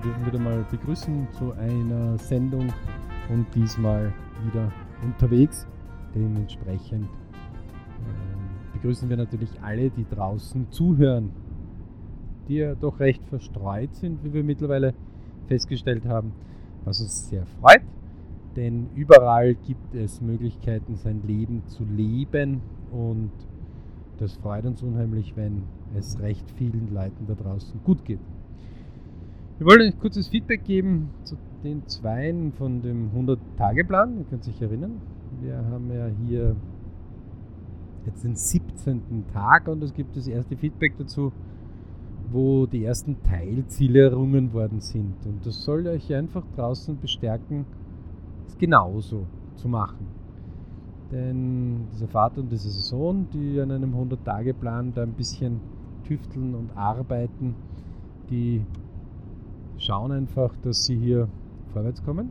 dürfen wieder mal begrüßen zu einer Sendung und diesmal wieder unterwegs. Dementsprechend äh, begrüßen wir natürlich alle, die draußen zuhören, die ja doch recht verstreut sind, wie wir mittlerweile festgestellt haben, was uns sehr freut. Denn überall gibt es Möglichkeiten, sein Leben zu leben und das freut uns unheimlich, wenn es recht vielen Leuten da draußen gut geht. Wir wollen ein kurzes Feedback geben zu den Zweien von dem 100-Tage-Plan. Ihr könnt sich erinnern, wir haben ja hier jetzt den 17. Tag und es gibt das erste Feedback dazu, wo die ersten Teilziele errungen worden sind. Und das soll euch einfach draußen bestärken, es genauso zu machen. Denn dieser Vater und dieser Sohn, die an einem 100-Tage-Plan da ein bisschen tüfteln und arbeiten, die schauen einfach, dass sie hier vorwärts kommen.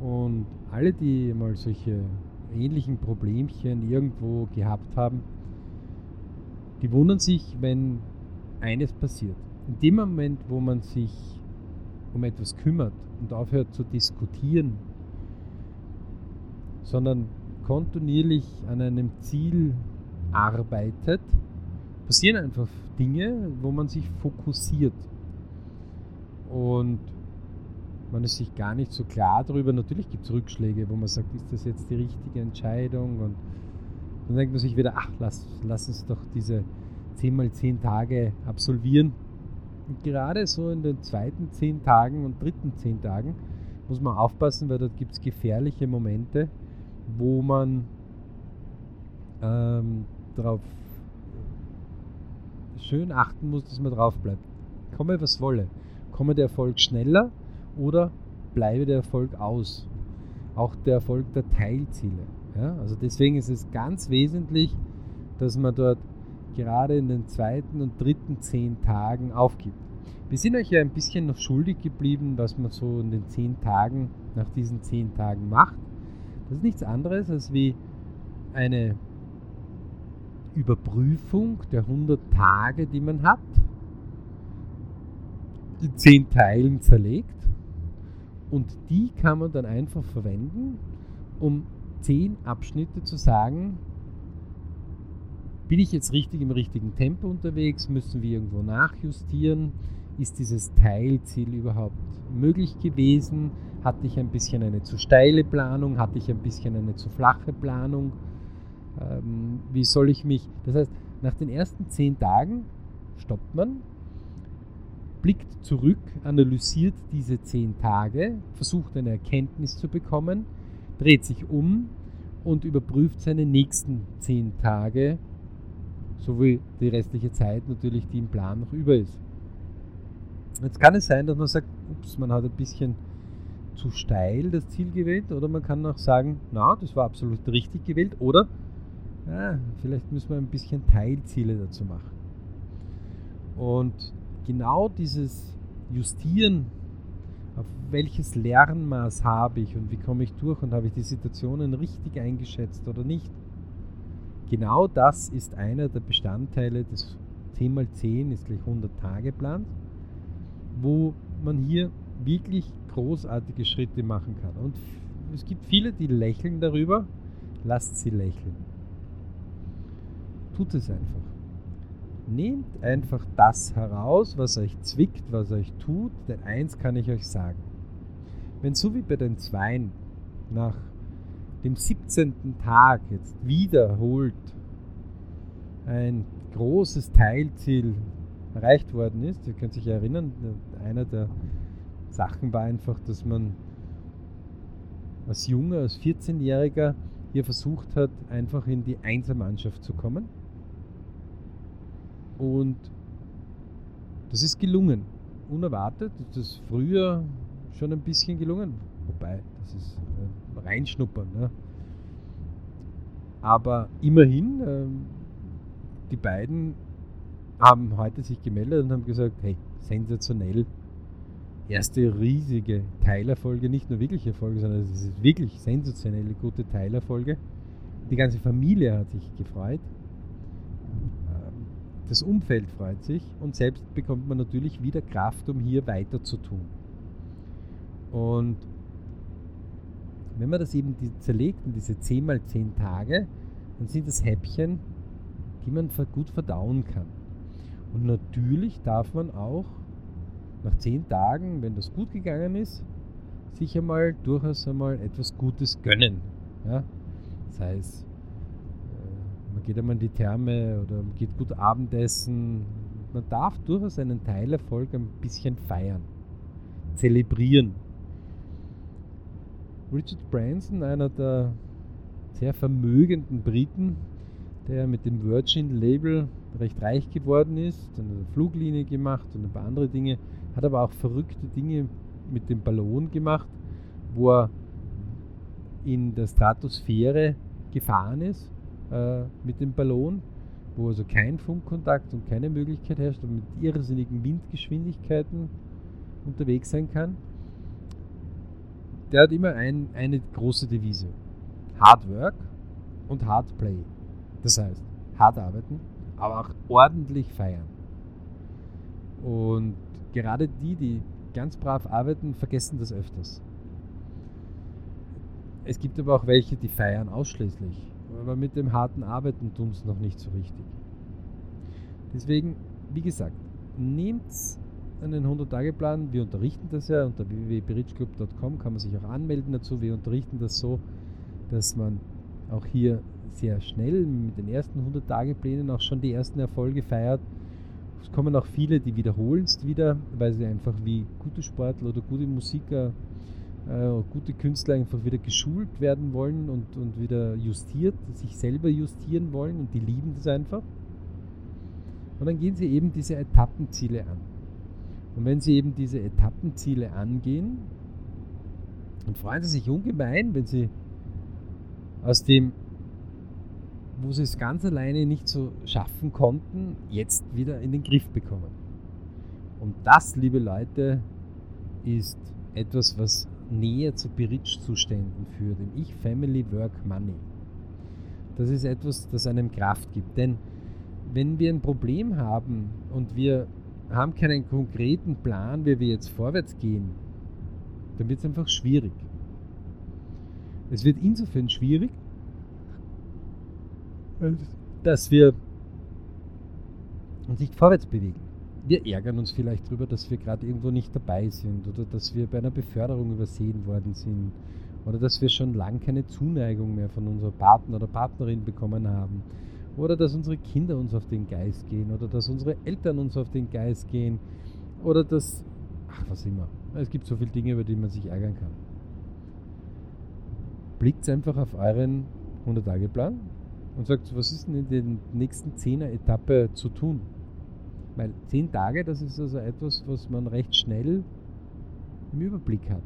Und alle, die mal solche ähnlichen Problemchen irgendwo gehabt haben, die wundern sich, wenn eines passiert. In dem Moment, wo man sich um etwas kümmert und aufhört zu diskutieren, sondern kontinuierlich an einem Ziel arbeitet, passieren einfach Dinge, wo man sich fokussiert. Und man ist sich gar nicht so klar darüber. Natürlich gibt es Rückschläge, wo man sagt, ist das jetzt die richtige Entscheidung? Und dann denkt man sich wieder, ach, lass, lass uns doch diese 10 mal 10 Tage absolvieren. Und gerade so in den zweiten 10 Tagen und dritten 10 Tagen muss man aufpassen, weil dort gibt es gefährliche Momente, wo man ähm, darauf schön achten muss, dass man drauf bleibt. Komme was wolle. Komme der Erfolg schneller oder bleibe der Erfolg aus. Auch der Erfolg der Teilziele. Ja? Also deswegen ist es ganz wesentlich, dass man dort gerade in den zweiten und dritten zehn Tagen aufgibt. Wir sind euch ja ein bisschen noch schuldig geblieben, was man so in den zehn Tagen, nach diesen zehn Tagen macht. Das ist nichts anderes als wie eine Überprüfung der 100 Tage, die man hat, in 10 Teilen zerlegt. Und die kann man dann einfach verwenden, um 10 Abschnitte zu sagen, bin ich jetzt richtig im richtigen Tempo unterwegs, müssen wir irgendwo nachjustieren, ist dieses Teilziel überhaupt möglich gewesen, hatte ich ein bisschen eine zu steile Planung, hatte ich ein bisschen eine zu flache Planung, ähm, wie soll ich mich, das heißt, nach den ersten zehn Tagen stoppt man, blickt zurück, analysiert diese zehn Tage, versucht eine Erkenntnis zu bekommen, dreht sich um und überprüft seine nächsten zehn Tage, sowie die restliche Zeit natürlich, die im Plan noch über ist. Jetzt kann es sein, dass man sagt, ups, man hat ein bisschen zu steil das Ziel gewählt, oder man kann auch sagen, na, das war absolut richtig gewählt, oder ja, vielleicht müssen wir ein bisschen Teilziele dazu machen. Und genau dieses Justieren, auf welches Lernmaß habe ich und wie komme ich durch und habe ich die Situationen richtig eingeschätzt oder nicht. Genau das ist einer der Bestandteile des 10x10 ist gleich 100 Tage Plans, wo man hier wirklich großartige Schritte machen kann. Und es gibt viele, die lächeln darüber, lasst sie lächeln tut es einfach. Nehmt einfach das heraus, was euch zwickt, was euch tut, denn eins kann ich euch sagen. Wenn so wie bei den Zweien nach dem 17. Tag jetzt wiederholt ein großes Teilziel erreicht worden ist, ihr könnt sich erinnern, einer der Sachen war einfach, dass man als Junge, als 14-Jähriger hier versucht hat, einfach in die Einzelmannschaft zu kommen. Und das ist gelungen. Unerwartet. Das ist früher schon ein bisschen gelungen. Wobei, das ist äh, reinschnuppern. Ne? Aber immerhin, äh, die beiden haben heute sich gemeldet und haben gesagt, hey, sensationell. Erste riesige Teilerfolge, nicht nur wirkliche Erfolge, sondern es ist wirklich sensationelle gute Teilerfolge. Die ganze Familie hat sich gefreut Das Umfeld freut sich und selbst bekommt man natürlich wieder Kraft, um hier weiter zu tun. Und wenn man das eben zerlegt in diese 10 mal 10 Tage, dann sind das Häppchen, die man gut verdauen kann. Und natürlich darf man auch nach 10 Tagen, wenn das gut gegangen ist, sich einmal durchaus einmal etwas Gutes gönnen. Ja? Das heißt, man geht einmal in die Therme oder man geht gut Abendessen. Man darf durchaus einen Teilerfolg ein bisschen feiern, zelebrieren. Richard Branson, einer der sehr vermögenden Briten, der mit dem Virgin-Label recht reich geworden ist, dann eine Fluglinie gemacht und ein paar andere Dinge, hat aber auch verrückte Dinge mit dem Ballon gemacht, wo er in der Stratosphäre gefahren ist äh, mit dem Ballon, wo also kein Funkkontakt und keine Möglichkeit herrscht und mit irrsinnigen Windgeschwindigkeiten unterwegs sein kann. Der hat immer ein, eine große Devise. Hard Work und Hard Play. Das heißt, hart arbeiten, aber auch ordentlich feiern. Und gerade die, die ganz brav arbeiten, vergessen das öfters. Es gibt aber auch welche, die feiern ausschließlich. Aber mit dem harten Arbeiten tun es noch nicht so richtig. Deswegen, wie gesagt, nehmt einen 100-Tage-Plan. Wir unterrichten das ja unter www.berichclub.com kann man sich auch anmelden dazu. Wir unterrichten das so, dass man auch hier sehr schnell mit den ersten 100-Tage-Plänen auch schon die ersten Erfolge feiert. Es kommen auch viele, die wiederholen es wieder, weil sie einfach wie gute Sportler oder gute Musiker äh, gute Künstler einfach wieder geschult werden wollen und, und wieder justiert, sich selber justieren wollen und die lieben das einfach. Und dann gehen sie eben diese Etappenziele an. Und wenn sie eben diese Etappenziele angehen, dann freuen sie sich ungemein, wenn sie aus dem, wo sie es ganz alleine nicht so schaffen konnten, jetzt wieder in den Griff bekommen. Und das, liebe Leute, ist etwas, was näher zu Berichtszuständen führt, im Ich, Family, Work, Money. Das ist etwas, das einem Kraft gibt. Denn wenn wir ein Problem haben und wir haben keinen konkreten Plan, wie wir jetzt vorwärts gehen, dann wird es einfach schwierig. Es wird insofern schwierig, dass wir uns nicht vorwärts bewegen wir ärgern uns vielleicht darüber, dass wir gerade irgendwo nicht dabei sind oder dass wir bei einer Beförderung übersehen worden sind oder dass wir schon lange keine Zuneigung mehr von unserem Partner oder Partnerin bekommen haben oder dass unsere Kinder uns auf den Geist gehen oder dass unsere Eltern uns auf den Geist gehen oder dass, ach was immer. Es gibt so viele Dinge, über die man sich ärgern kann. Blickt einfach auf euren 100-Tage-Plan und sagt, was ist denn in der nächsten 10er-Etappe zu tun? Weil zehn Tage, das ist also etwas, was man recht schnell im Überblick hat.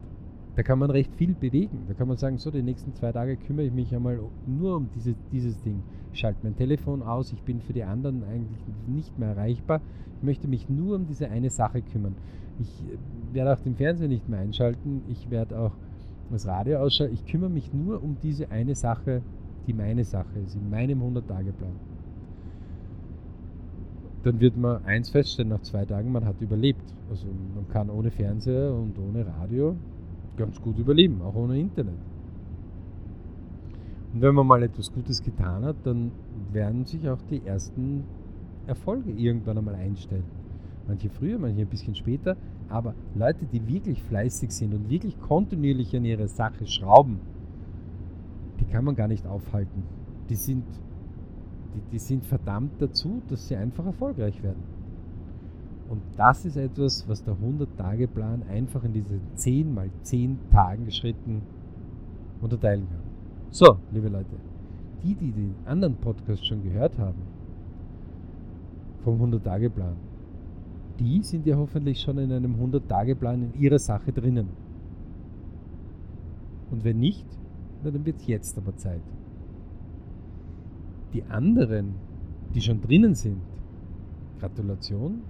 Da kann man recht viel bewegen. Da kann man sagen, so, die nächsten zwei Tage kümmere ich mich einmal nur um diese, dieses Ding. Ich schalte mein Telefon aus, ich bin für die anderen eigentlich nicht mehr erreichbar. Ich möchte mich nur um diese eine Sache kümmern. Ich äh, werde auch den Fernseher nicht mehr einschalten. Ich werde auch das Radio ausschalten. Ich kümmere mich nur um diese eine Sache, die meine Sache ist, in meinem 100-Tage-Plan dann wird man eins feststellen nach zwei Tagen, man hat überlebt. Also man kann ohne Fernseher und ohne Radio ganz gut überleben, auch ohne Internet. Und wenn man mal etwas Gutes getan hat, dann werden sich auch die ersten Erfolge irgendwann einmal einstellen. Manche früher, manche ein bisschen später, aber Leute, die wirklich fleißig sind und wirklich kontinuierlich an ihre Sache schrauben, die kann man gar nicht aufhalten. Die sind die, die sind verdammt dazu, dass sie einfach erfolgreich werden. Und das ist etwas, was der 100-Tage-Plan einfach in diese 10 mal 10 Tagen Schritten unterteilen kann. So, liebe Leute, die, die den anderen Podcast schon gehört haben, vom 100-Tage-Plan, die sind ja hoffentlich schon in einem 100-Tage-Plan in ihrer Sache drinnen. Und wenn nicht, dann wird es jetzt aber Zeit die anderen, die schon drinnen sind, Gratulation,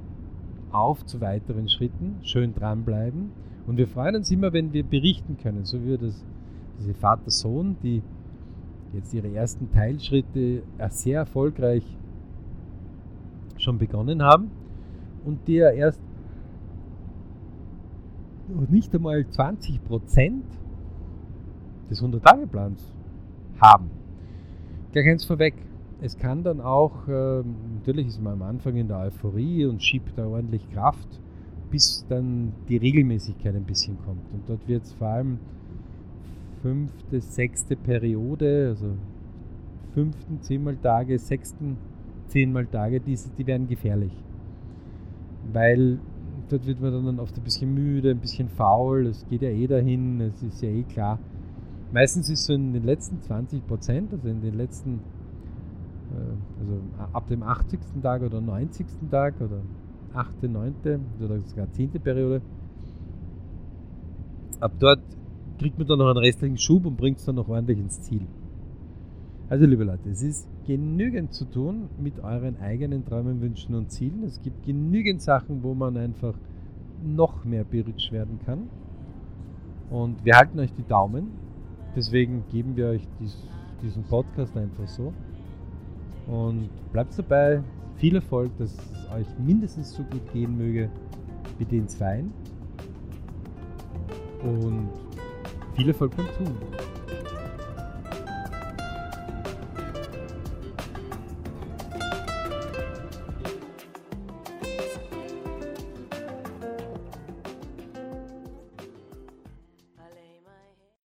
auf zu weiteren Schritten, schön dranbleiben. Und wir freuen uns immer, wenn wir berichten können, so wie das, diese Vater-Sohn, die jetzt ihre ersten Teilschritte sehr erfolgreich schon begonnen haben und die ja erst nicht einmal 20% des 100-Tage-Plans haben. Gleich eins vorweg. Es kann dann auch, äh, natürlich ist man am Anfang in der Euphorie und schiebt da ordentlich Kraft, bis dann die Regelmäßigkeit ein bisschen kommt. Und dort wird es vor allem fünfte, sechste Periode, also fünften zehnmal Tage, sechsten zehnmal Tage, die, die werden gefährlich. Weil dort wird man dann oft ein bisschen müde, ein bisschen faul, es geht ja eh dahin, es ist ja eh klar. Meistens ist so in den letzten 20 Prozent, also in den letzten, also ab dem 80. Tag oder 90. Tag oder 8., 9. oder sogar 10. Periode, ab dort kriegt man dann noch einen restlichen Schub und bringt es dann noch ordentlich ins Ziel. Also liebe Leute, es ist genügend zu tun mit euren eigenen Träumen, Wünschen und Zielen. Es gibt genügend Sachen, wo man einfach noch mehr berich werden kann. Und wir halten euch die Daumen. Deswegen geben wir euch dies, diesen Podcast einfach so. Und bleibt dabei. Viel Erfolg, dass es euch mindestens so gut gehen möge wie den Zweien. Und viel Erfolg beim Tun.